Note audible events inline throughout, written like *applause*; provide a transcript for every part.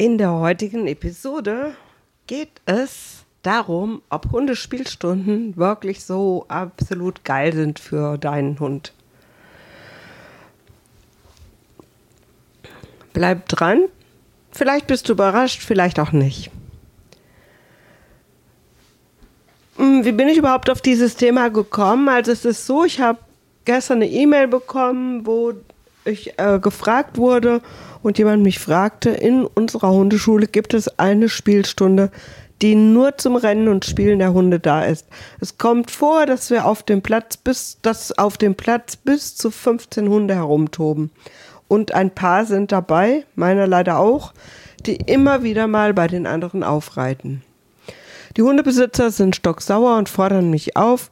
In der heutigen Episode geht es darum, ob Hundespielstunden wirklich so absolut geil sind für deinen Hund. Bleib dran. Vielleicht bist du überrascht, vielleicht auch nicht. Hm, wie bin ich überhaupt auf dieses Thema gekommen? Also es ist so, ich habe gestern eine E-Mail bekommen, wo ich äh, gefragt wurde und jemand mich fragte, in unserer Hundeschule gibt es eine Spielstunde, die nur zum Rennen und Spielen der Hunde da ist. Es kommt vor, dass wir auf dem Platz bis, dass auf dem Platz bis zu 15 Hunde herumtoben. Und ein paar sind dabei, meiner leider auch, die immer wieder mal bei den anderen aufreiten. Die Hundebesitzer sind stocksauer und fordern mich auf,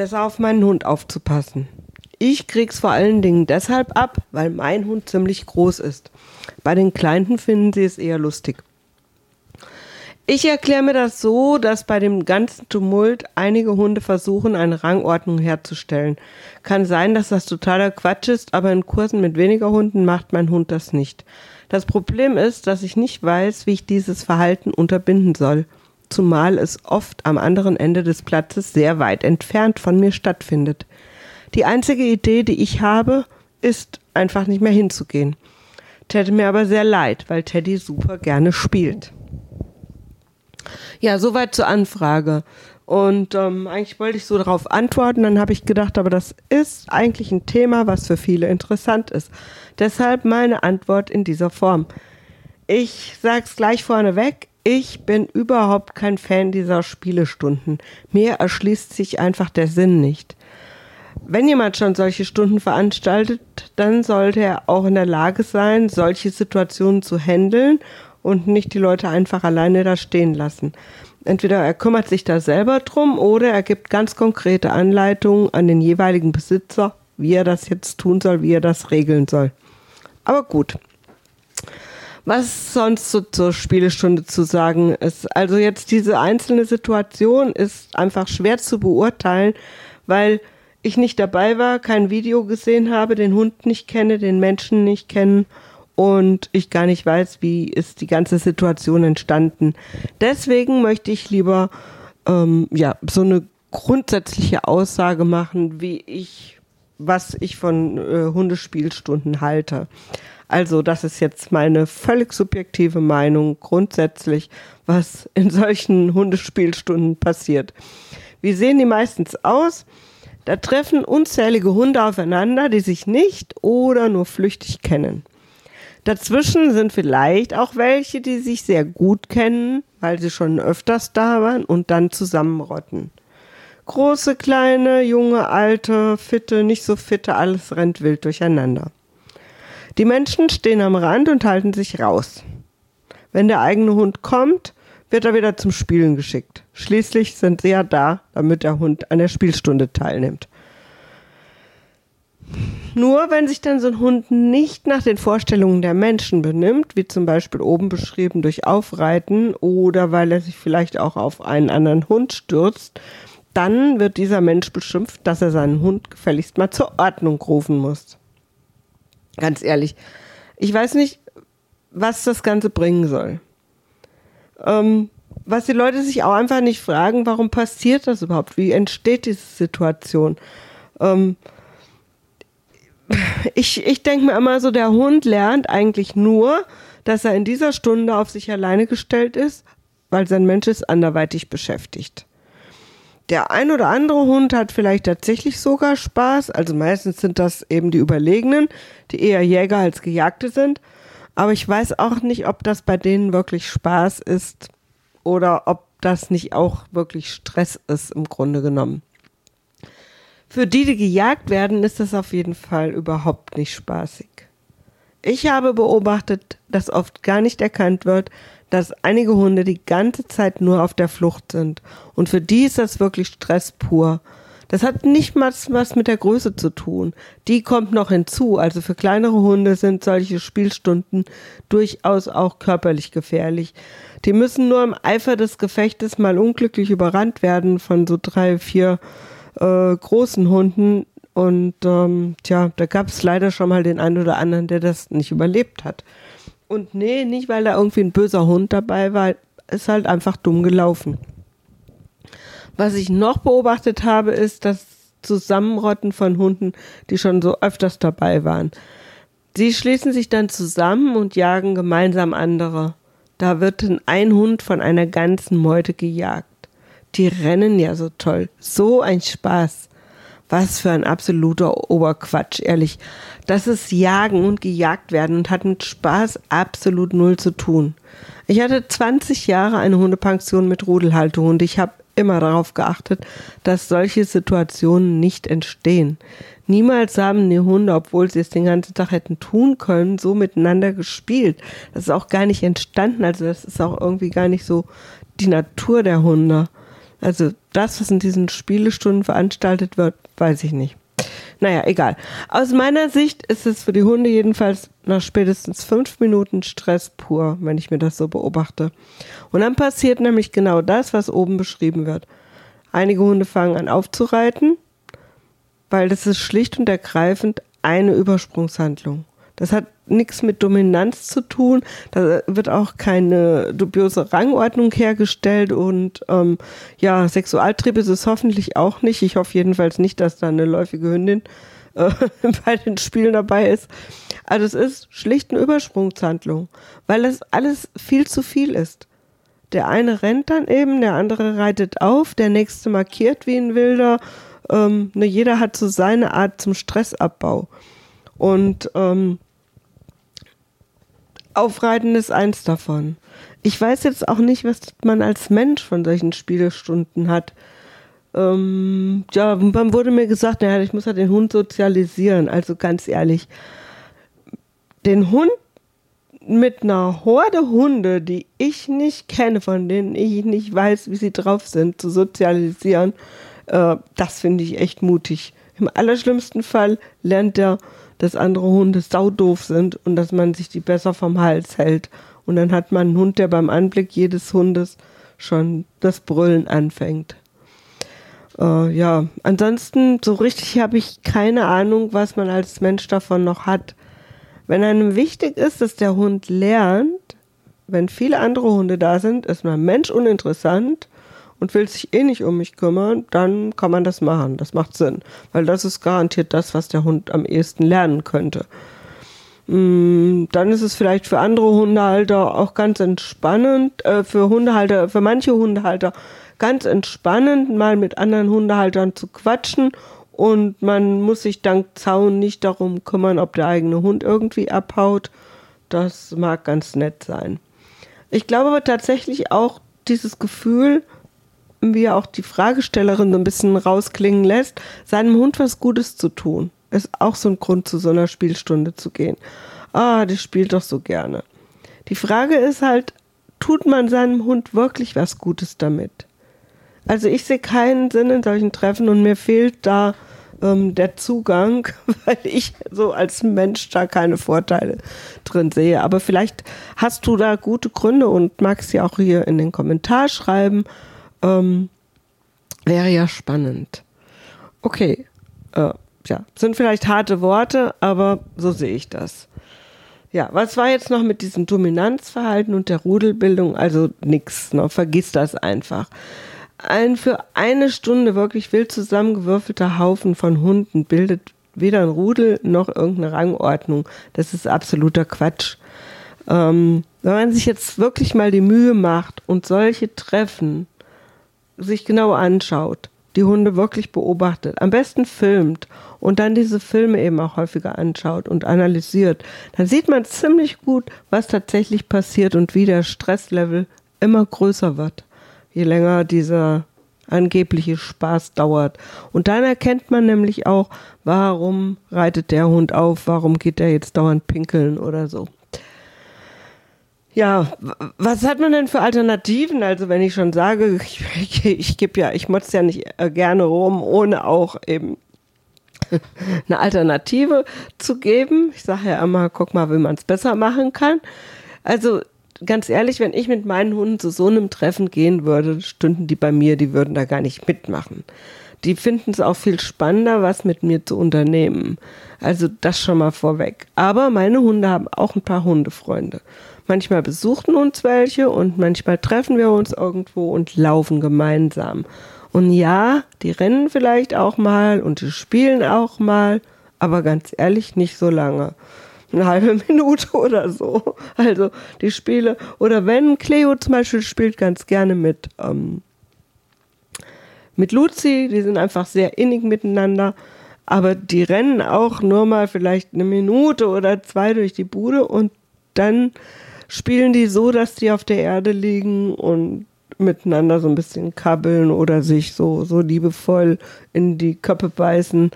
besser auf meinen Hund aufzupassen. Ich krieg's vor allen Dingen deshalb ab, weil mein Hund ziemlich groß ist. Bei den Kleinen finden sie es eher lustig. Ich erkläre mir das so, dass bei dem ganzen Tumult einige Hunde versuchen, eine Rangordnung herzustellen. Kann sein, dass das totaler Quatsch ist, aber in Kursen mit weniger Hunden macht mein Hund das nicht. Das Problem ist, dass ich nicht weiß, wie ich dieses Verhalten unterbinden soll zumal es oft am anderen Ende des Platzes sehr weit entfernt von mir stattfindet. Die einzige Idee, die ich habe, ist einfach nicht mehr hinzugehen. Täte mir aber sehr leid, weil Teddy super gerne spielt. Ja, soweit zur Anfrage. Und ähm, eigentlich wollte ich so darauf antworten, dann habe ich gedacht, aber das ist eigentlich ein Thema, was für viele interessant ist. Deshalb meine Antwort in dieser Form. Ich sage es gleich vorneweg, ich bin überhaupt kein Fan dieser Spielestunden. Mir erschließt sich einfach der Sinn nicht. Wenn jemand schon solche Stunden veranstaltet, dann sollte er auch in der Lage sein, solche Situationen zu handeln und nicht die Leute einfach alleine da stehen lassen. Entweder er kümmert sich da selber drum oder er gibt ganz konkrete Anleitungen an den jeweiligen Besitzer, wie er das jetzt tun soll, wie er das regeln soll. Aber gut, was sonst so zur Spielestunde zu sagen ist. Also jetzt diese einzelne Situation ist einfach schwer zu beurteilen, weil ich nicht dabei war, kein Video gesehen habe, den Hund nicht kenne, den Menschen nicht kenne und ich gar nicht weiß, wie ist die ganze Situation entstanden. Deswegen möchte ich lieber ähm, ja so eine grundsätzliche Aussage machen, wie ich was ich von äh, Hundespielstunden halte. Also das ist jetzt meine völlig subjektive Meinung grundsätzlich, was in solchen Hundespielstunden passiert. Wie sehen die meistens aus? Da treffen unzählige Hunde aufeinander, die sich nicht oder nur flüchtig kennen. Dazwischen sind vielleicht auch welche, die sich sehr gut kennen, weil sie schon öfters da waren und dann zusammenrotten. Große, kleine, junge, alte, fitte, nicht so fitte, alles rennt wild durcheinander. Die Menschen stehen am Rand und halten sich raus. Wenn der eigene Hund kommt, wird er wieder zum Spielen geschickt. Schließlich sind sie ja da, damit der Hund an der Spielstunde teilnimmt. Nur wenn sich dann so ein Hund nicht nach den Vorstellungen der Menschen benimmt, wie zum Beispiel oben beschrieben durch Aufreiten oder weil er sich vielleicht auch auf einen anderen Hund stürzt, dann wird dieser Mensch beschimpft, dass er seinen Hund gefälligst mal zur Ordnung rufen muss. Ganz ehrlich. Ich weiß nicht, was das Ganze bringen soll. Ähm, was die Leute sich auch einfach nicht fragen, warum passiert das überhaupt? Wie entsteht diese Situation? Ähm, ich ich denke mir immer so, der Hund lernt eigentlich nur, dass er in dieser Stunde auf sich alleine gestellt ist, weil sein Mensch ist anderweitig beschäftigt. Der ein oder andere Hund hat vielleicht tatsächlich sogar Spaß. Also meistens sind das eben die Überlegenen, die eher Jäger als Gejagte sind. Aber ich weiß auch nicht, ob das bei denen wirklich Spaß ist oder ob das nicht auch wirklich Stress ist im Grunde genommen. Für die, die gejagt werden, ist das auf jeden Fall überhaupt nicht spaßig. Ich habe beobachtet, dass oft gar nicht erkannt wird, dass einige Hunde die ganze Zeit nur auf der Flucht sind. Und für die ist das wirklich Stress pur. Das hat nicht mal was mit der Größe zu tun. Die kommt noch hinzu. Also für kleinere Hunde sind solche Spielstunden durchaus auch körperlich gefährlich. Die müssen nur im Eifer des Gefechtes mal unglücklich überrannt werden von so drei, vier äh, großen Hunden Und ähm, tja, da gab es leider schon mal den einen oder anderen, der das nicht überlebt hat. Und nee, nicht weil da irgendwie ein böser Hund dabei war, ist halt einfach dumm gelaufen. Was ich noch beobachtet habe, ist das Zusammenrotten von Hunden, die schon so öfters dabei waren. Sie schließen sich dann zusammen und jagen gemeinsam andere. Da wird ein Hund von einer ganzen Meute gejagt. Die rennen ja so toll. So ein Spaß. Was für ein absoluter Oberquatsch, ehrlich. Das ist Jagen und gejagt werden und hat mit Spaß absolut null zu tun. Ich hatte 20 Jahre eine Hundepension mit Rudelhaltehund. Ich habe immer darauf geachtet, dass solche Situationen nicht entstehen. Niemals haben die Hunde, obwohl sie es den ganzen Tag hätten tun können, so miteinander gespielt. Das ist auch gar nicht entstanden. Also das ist auch irgendwie gar nicht so die Natur der Hunde. Also das, was in diesen Spielestunden veranstaltet wird, weiß ich nicht. Naja, egal. Aus meiner Sicht ist es für die Hunde jedenfalls nach spätestens fünf Minuten Stress pur, wenn ich mir das so beobachte. Und dann passiert nämlich genau das, was oben beschrieben wird. Einige Hunde fangen an aufzureiten, weil das ist schlicht und ergreifend eine Übersprungshandlung. Das hat nichts mit Dominanz zu tun. Da wird auch keine dubiose Rangordnung hergestellt und ähm, ja, Sexualtrieb ist es hoffentlich auch nicht. Ich hoffe jedenfalls nicht, dass da eine läufige Hündin äh, *laughs* bei den Spielen dabei ist. Also es ist schlicht eine Übersprungshandlung, weil das alles viel zu viel ist. Der eine rennt dann eben, der andere reitet auf, der nächste markiert wie ein Wilder. Ähm, ne, jeder hat so seine Art zum Stressabbau. Und ähm, Aufreiten ist eins davon. Ich weiß jetzt auch nicht, was man als Mensch von solchen Spielestunden hat. Ähm, ja, dann wurde mir gesagt, naja, ich muss ja den Hund sozialisieren. Also ganz ehrlich, den Hund mit einer Horde Hunde, die ich nicht kenne, von denen ich nicht weiß, wie sie drauf sind, zu sozialisieren, äh, das finde ich echt mutig. Im allerschlimmsten Fall lernt der dass andere Hunde saudoof sind und dass man sich die besser vom Hals hält. Und dann hat man einen Hund, der beim Anblick jedes Hundes schon das Brüllen anfängt. Äh, ja, ansonsten so richtig habe ich keine Ahnung, was man als Mensch davon noch hat. Wenn einem wichtig ist, dass der Hund lernt, wenn viele andere Hunde da sind, ist man Mensch uninteressant und will sich eh nicht um mich kümmern, dann kann man das machen. Das macht Sinn, weil das ist garantiert das, was der Hund am ehesten lernen könnte. Mm, dann ist es vielleicht für andere Hundehalter auch ganz entspannend, äh, für Hundehalter, für manche Hundehalter ganz entspannend, mal mit anderen Hundehaltern zu quatschen und man muss sich dank Zaun nicht darum kümmern, ob der eigene Hund irgendwie abhaut. Das mag ganz nett sein. Ich glaube aber tatsächlich auch dieses Gefühl, wie auch die Fragestellerin so ein bisschen rausklingen lässt, seinem Hund was Gutes zu tun. Ist auch so ein Grund, zu so einer Spielstunde zu gehen. Ah, der spielt doch so gerne. Die Frage ist halt, tut man seinem Hund wirklich was Gutes damit? Also ich sehe keinen Sinn in solchen Treffen und mir fehlt da ähm, der Zugang, *laughs* weil ich so als Mensch da keine Vorteile drin sehe. Aber vielleicht hast du da gute Gründe und magst sie auch hier in den Kommentar schreiben. Ähm, wäre ja spannend. Okay, äh, ja, sind vielleicht harte Worte, aber so sehe ich das. Ja, was war jetzt noch mit diesem Dominanzverhalten und der Rudelbildung? Also nix, ne? vergiss das einfach. Ein für eine Stunde wirklich wild zusammengewürfelter Haufen von Hunden bildet weder ein Rudel noch irgendeine Rangordnung. Das ist absoluter Quatsch. Ähm, wenn man sich jetzt wirklich mal die Mühe macht und solche Treffen sich genau anschaut, die Hunde wirklich beobachtet, am besten filmt und dann diese Filme eben auch häufiger anschaut und analysiert, dann sieht man ziemlich gut, was tatsächlich passiert und wie der Stresslevel immer größer wird, je länger dieser angebliche Spaß dauert. Und dann erkennt man nämlich auch, warum reitet der Hund auf, warum geht er jetzt dauernd pinkeln oder so. Ja, was hat man denn für Alternativen? Also wenn ich schon sage, *laughs* ich, ich, gebe ja, ich motze ja nicht äh, gerne rum, ohne auch eben *laughs* eine Alternative zu geben. Ich sage ja immer, guck mal, wie man es besser machen kann. Also ganz ehrlich, wenn ich mit meinen Hunden zu so einem Treffen gehen würde, stünden die bei mir, die würden da gar nicht mitmachen. Die finden es auch viel spannender, was mit mir zu unternehmen. Also das schon mal vorweg. Aber meine Hunde haben auch ein paar Hundefreunde. Manchmal besuchten uns welche und manchmal treffen wir uns irgendwo und laufen gemeinsam. Und ja, die rennen vielleicht auch mal und die spielen auch mal, aber ganz ehrlich nicht so lange. Eine halbe *laughs* Minute oder so. Also die Spiele. Oder wenn Cleo zum Beispiel spielt ganz gerne mit, ähm, mit Luzi, die sind einfach sehr innig miteinander. Aber die rennen auch nur mal vielleicht eine Minute oder zwei durch die Bude und dann spielen die so, dass die auf der Erde liegen und miteinander so ein bisschen kabbeln oder sich so, so liebevoll in die Köpfe beißen.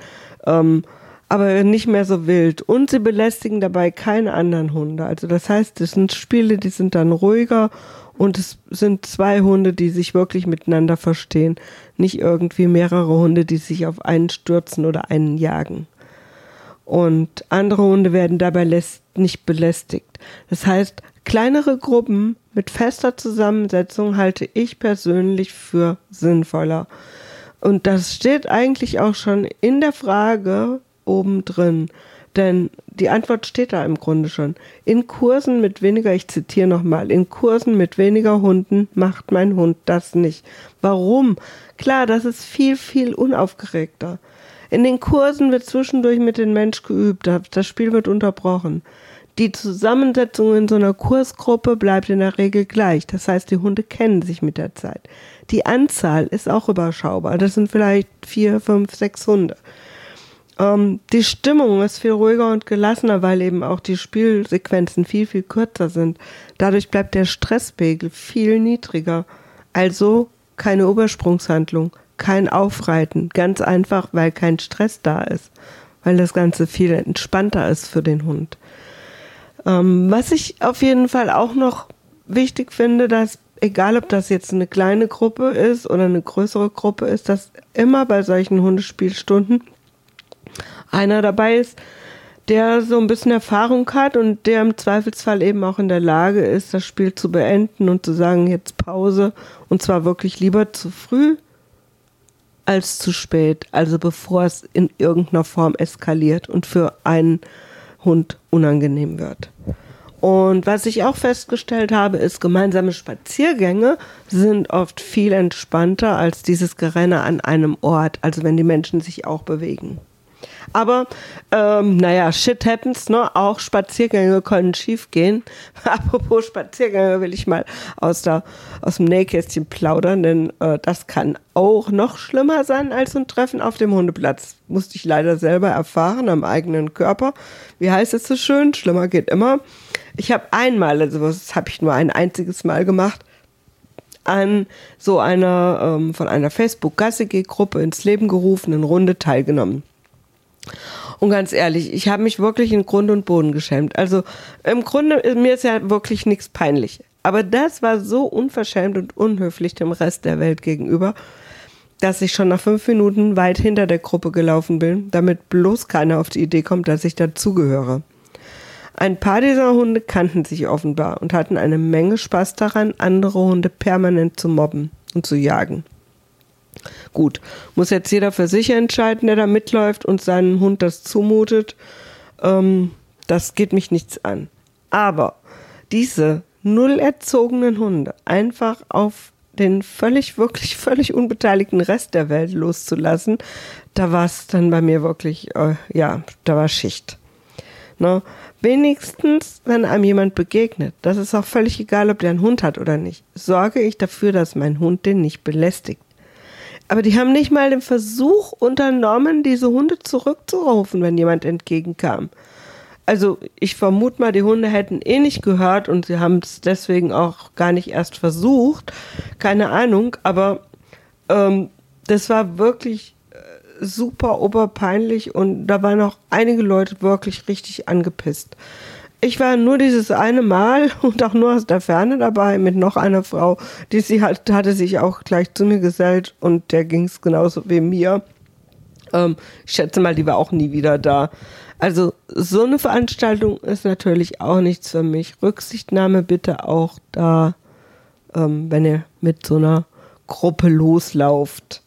Ähm, aber nicht mehr so wild. Und sie belästigen dabei keine anderen Hunde. Also das heißt, es sind Spiele, die sind dann ruhiger und es sind zwei Hunde, die sich wirklich miteinander verstehen. Nicht irgendwie mehrere Hunde, die sich auf einen stürzen oder einen jagen. Und andere Hunde werden dabei nicht belästigt. Das heißt, kleinere Gruppen mit fester Zusammensetzung halte ich persönlich für sinnvoller. Und das steht eigentlich auch schon in der Frage oben drin. Denn die Antwort steht da im Grunde schon. In Kursen mit weniger, ich zitiere nochmal, in Kursen mit weniger Hunden macht mein Hund das nicht. Warum? Klar, das ist viel, viel unaufgeregter. In den Kursen wird zwischendurch mit dem Mensch geübt, das Spiel wird unterbrochen. Die Zusammensetzung in so einer Kursgruppe bleibt in der Regel gleich. Das heißt, die Hunde kennen sich mit der Zeit. Die Anzahl ist auch überschaubar. Das sind vielleicht vier, fünf, sechs Hunde. Ähm, die Stimmung ist viel ruhiger und gelassener, weil eben auch die Spielsequenzen viel, viel kürzer sind. Dadurch bleibt der Stresspegel viel niedriger. Also keine Übersprungshandlung, kein Aufreiten. Ganz einfach, weil kein Stress da ist. Weil das Ganze viel entspannter ist für den Hund. Ähm, was ich auf jeden Fall auch noch wichtig finde, dass egal ob das jetzt eine kleine Gruppe ist oder eine größere Gruppe ist, dass immer bei solchen Hundespielstunden einer dabei ist, der so ein bisschen Erfahrung hat und der im Zweifelsfall eben auch in der Lage ist, das Spiel zu beenden und zu sagen, jetzt Pause und zwar wirklich lieber zu früh als zu spät, also bevor es in irgendeiner Form eskaliert und für einen Hund unangenehm wird. Und was ich auch festgestellt habe, ist, gemeinsame Spaziergänge sind oft viel entspannter als dieses Gerenne an einem Ort, also wenn die Menschen sich auch bewegen. Aber ähm, naja, shit happens, ne? Auch Spaziergänge können schief gehen. *laughs* Apropos Spaziergänge will ich mal aus, der, aus dem Nähkästchen plaudern, denn äh, das kann auch noch schlimmer sein als ein Treffen auf dem Hundeplatz. Musste ich leider selber erfahren am eigenen Körper. Wie heißt es so schön? Schlimmer geht immer. Ich habe einmal, also das habe ich nur ein einziges Mal gemacht, an so einer ähm, von einer Facebook-Gassige-Gruppe ins Leben gerufenen Runde teilgenommen. Und ganz ehrlich, ich habe mich wirklich in Grund und Boden geschämt. Also im Grunde, mir ist ja wirklich nichts peinlich. Aber das war so unverschämt und unhöflich dem Rest der Welt gegenüber, dass ich schon nach fünf Minuten weit hinter der Gruppe gelaufen bin, damit bloß keiner auf die Idee kommt, dass ich dazugehöre. Ein paar dieser Hunde kannten sich offenbar und hatten eine Menge Spaß daran, andere Hunde permanent zu mobben und zu jagen. Gut, muss jetzt jeder für sich entscheiden, der da mitläuft und seinem Hund das zumutet. Ähm, das geht mich nichts an. Aber diese null erzogenen Hunde einfach auf den völlig, wirklich völlig unbeteiligten Rest der Welt loszulassen, da war es dann bei mir wirklich, äh, ja, da war Schicht. Ne? Wenigstens, wenn einem jemand begegnet, das ist auch völlig egal, ob der einen Hund hat oder nicht, sorge ich dafür, dass mein Hund den nicht belästigt. Aber die haben nicht mal den Versuch unternommen, diese Hunde zurückzurufen, wenn jemand entgegenkam. Also ich vermute mal, die Hunde hätten eh nicht gehört und sie haben es deswegen auch gar nicht erst versucht. Keine Ahnung, aber ähm, das war wirklich äh, super oberpeinlich und da waren auch einige Leute wirklich richtig angepisst. Ich war nur dieses eine Mal *laughs* und auch nur aus der Ferne dabei mit noch einer Frau, die sie hat, hatte sich auch gleich zu mir gesellt und der ging es genauso wie mir. Ähm, ich schätze mal, die war auch nie wieder da. Also so eine Veranstaltung ist natürlich auch nichts für mich. Rücksichtnahme bitte auch da, ähm, wenn ihr mit so einer Gruppe loslauft.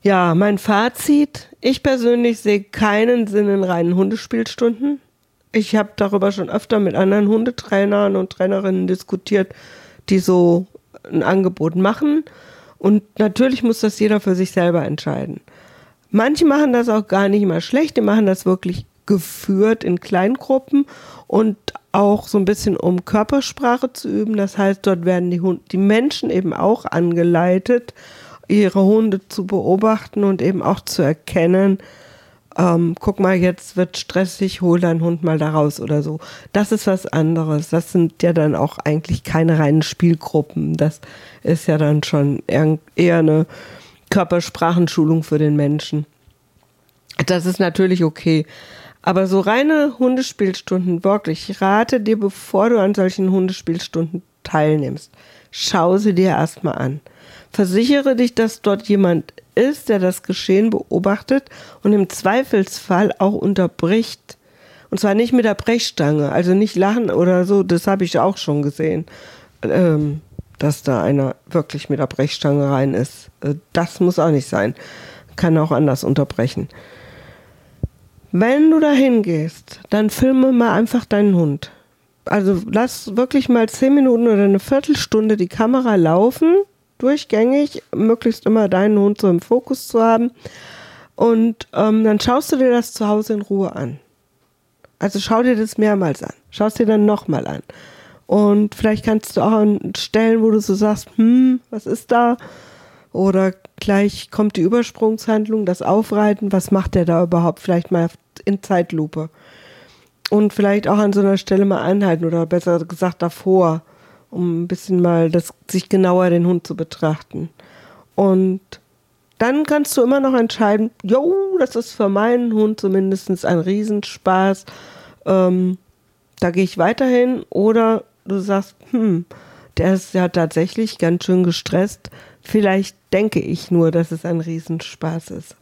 Ja, mein Fazit. Ich persönlich sehe keinen Sinn in reinen Hundespielstunden. Ich habe darüber schon öfter mit anderen Hundetrainern und Trainerinnen diskutiert, die so ein Angebot machen. Und natürlich muss das jeder für sich selber entscheiden. Manche machen das auch gar nicht mal schlecht, die machen das wirklich geführt in Kleingruppen und auch so ein bisschen um Körpersprache zu üben. Das heißt, dort werden die, Hund die Menschen eben auch angeleitet, ihre Hunde zu beobachten und eben auch zu erkennen, ähm, guck mal, jetzt wird stressig, hol deinen Hund mal da raus oder so. Das ist was anderes. Das sind ja dann auch eigentlich keine reinen Spielgruppen. Das ist ja dann schon eher, eine Körpersprachenschulung für den Menschen. Das ist natürlich okay. Aber so reine Hundespielstunden, wirklich, ich rate dir, bevor du an solchen Hundespielstunden teilnimmst, schau sie dir erstmal an. Versichere dich, dass dort jemand ist, der das Geschehen beobachtet und im Zweifelsfall auch unterbricht. Und zwar nicht mit der Brechstange, also nicht lachen oder so, das habe ich auch schon gesehen, ähm, dass da einer wirklich mit der Brechstange rein ist. Äh, das muss auch nicht sein. Kann auch anders unterbrechen. Wenn du da hingehst, dann filme mal einfach deinen Hund. Also lass wirklich mal zehn Minuten oder eine Viertelstunde die Kamera laufen, durchgängig, möglichst immer deinen Hund so im Fokus zu haben. Und ähm, dann schaust du dir das zu Hause in Ruhe an. Also schau dir das mehrmals an. Schau es dir dann nochmal an. Und vielleicht kannst du auch an Stellen, wo du so sagst, hm, was ist da? Oder gleich kommt die Übersprungshandlung, das Aufreiten, was macht der da überhaupt? Vielleicht mal in Zeitlupe. Und vielleicht auch an so einer Stelle mal anhalten oder besser gesagt davor, um ein bisschen mal das, sich genauer den Hund zu betrachten. Und dann kannst du immer noch entscheiden, jo, das ist für meinen Hund zumindest ein Riesenspaß. Ähm, da gehe ich weiterhin. Oder du sagst, hm, der ist ja tatsächlich ganz schön gestresst. Vielleicht denke ich nur, dass es ein Riesenspaß ist.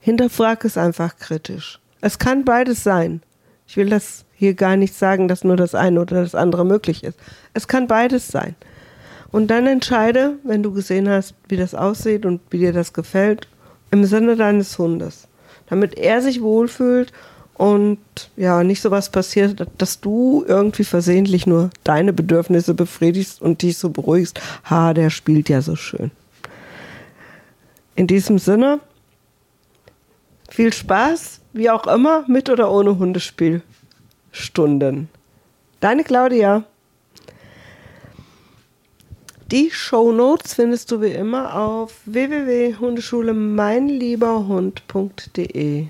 Hinterfrag es einfach kritisch. Es kann beides sein. Ich will das hier gar nicht sagen, dass nur das eine oder das andere möglich ist. Es kann beides sein. Und dann entscheide, wenn du gesehen hast, wie das aussieht und wie dir das gefällt, im Sinne deines Hundes. Damit er sich wohlfühlt und ja, nicht sowas passiert, dass du irgendwie versehentlich nur deine Bedürfnisse befriedigst und dich so beruhigst. Ha, der spielt ja so schön. In diesem Sinne, viel Spaß, wie auch immer, mit oder ohne Hundespielstunden. Deine Claudia. Die Show Notes findest du wie immer auf www.hundeschule meinlieberhund.de.